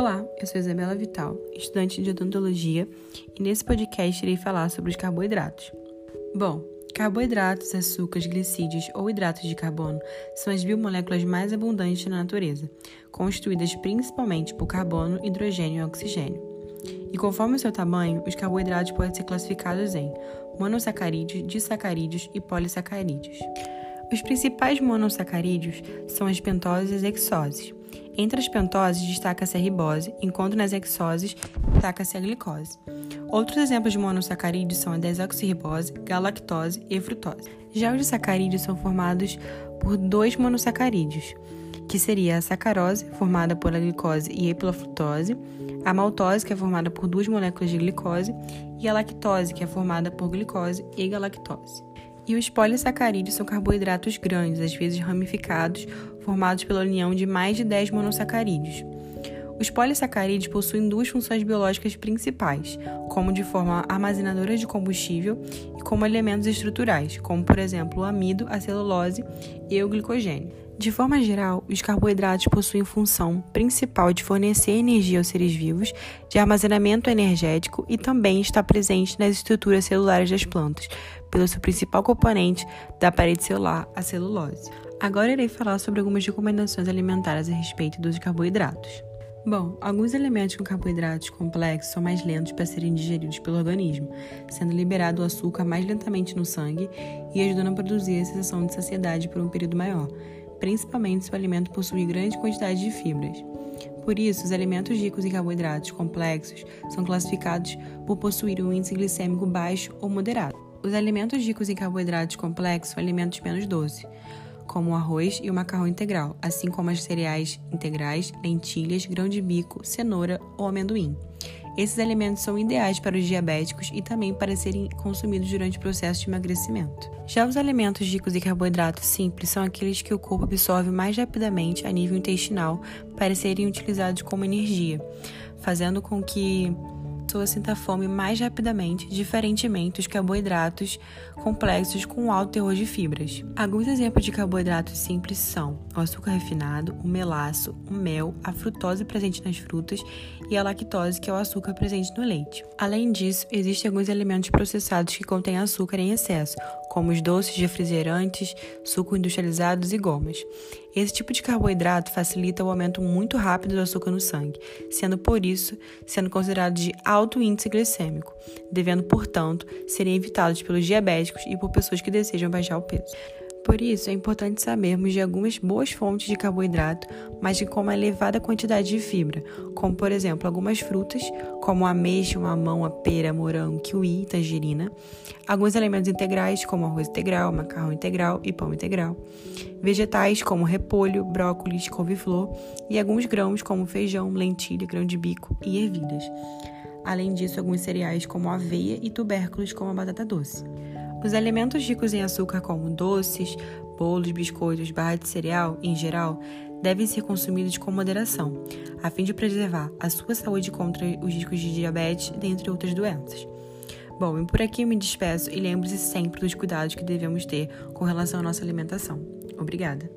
Olá, eu sou Isabela Vital, estudante de odontologia, e nesse podcast irei falar sobre os carboidratos. Bom, carboidratos, açúcares, glicídios ou hidratos de carbono são as biomoléculas mais abundantes na natureza, constituídas principalmente por carbono, hidrogênio e oxigênio. E conforme o seu tamanho, os carboidratos podem ser classificados em monossacarídeos, disacarídeos e polissacarídeos. Os principais monossacarídeos são as pentoses e as hexoses. Entre as pentoses destaca-se a ribose, enquanto nas hexoses destaca-se a glicose. Outros exemplos de monossacarídeos são a desoxirribose, galactose e frutose. Já os disacarídeos são formados por dois monossacarídeos, que seria a sacarose, formada pela glicose e epilafrutose, a maltose, que é formada por duas moléculas de glicose, e a lactose, que é formada por glicose e galactose. E os polissacarídeos são carboidratos grandes, às vezes ramificados, formados pela união de mais de 10 monossacarídeos. Os polissacarídeos possuem duas funções biológicas principais, como de forma armazenadora de combustível e como elementos estruturais, como por exemplo o amido, a celulose e o glicogênio. De forma geral, os carboidratos possuem função principal de fornecer energia aos seres vivos, de armazenamento energético e também está presente nas estruturas celulares das plantas, pelo seu principal componente da parede celular, a celulose. Agora irei falar sobre algumas recomendações alimentares a respeito dos carboidratos. Bom, alguns elementos com carboidratos complexos são mais lentos para serem digeridos pelo organismo, sendo liberado o açúcar mais lentamente no sangue e ajudando a produzir a sensação de saciedade por um período maior principalmente se o alimento possui grande quantidade de fibras. Por isso, os alimentos ricos em carboidratos complexos são classificados por possuir um índice glicêmico baixo ou moderado. Os alimentos ricos em carboidratos complexos são alimentos menos doces, como o arroz e o macarrão integral, assim como as cereais integrais, lentilhas, grão de bico, cenoura ou amendoim. Esses alimentos são ideais para os diabéticos e também para serem consumidos durante o processo de emagrecimento. Já os alimentos ricos em carboidratos simples são aqueles que o corpo absorve mais rapidamente a nível intestinal para serem utilizados como energia, fazendo com que pessoa sinta fome mais rapidamente, diferentemente dos carboidratos complexos com alto teor de fibras. Alguns exemplos de carboidratos simples são o açúcar refinado, o melaço, o mel, a frutose presente nas frutas e a lactose, que é o açúcar presente no leite. Além disso, existem alguns alimentos processados que contêm açúcar em excesso, como os doces, refrigerantes, sucos industrializados e gomas. Esse tipo de carboidrato facilita o aumento muito rápido do açúcar no sangue, sendo por isso sendo considerado de alto índice glicêmico, devendo, portanto, serem evitados pelos diabéticos e por pessoas que desejam baixar o peso. Por isso, é importante sabermos de algumas boas fontes de carboidrato, mas de com uma elevada quantidade de fibra, como por exemplo algumas frutas, como ameixa, mamão, a pera, morango, kiwi, tangerina, alguns alimentos integrais, como arroz integral, macarrão integral e pão integral, vegetais, como repolho, brócolis, couve-flor, e alguns grãos, como feijão, lentilha, grão de bico e ervilhas. Além disso, alguns cereais, como aveia e tubérculos, como a batata doce. Os alimentos ricos em açúcar, como doces, bolos, biscoitos, barra de cereal, em geral, devem ser consumidos com moderação, a fim de preservar a sua saúde contra os riscos de diabetes, dentre outras doenças. Bom, e por aqui eu me despeço e lembre-se sempre dos cuidados que devemos ter com relação à nossa alimentação. Obrigada!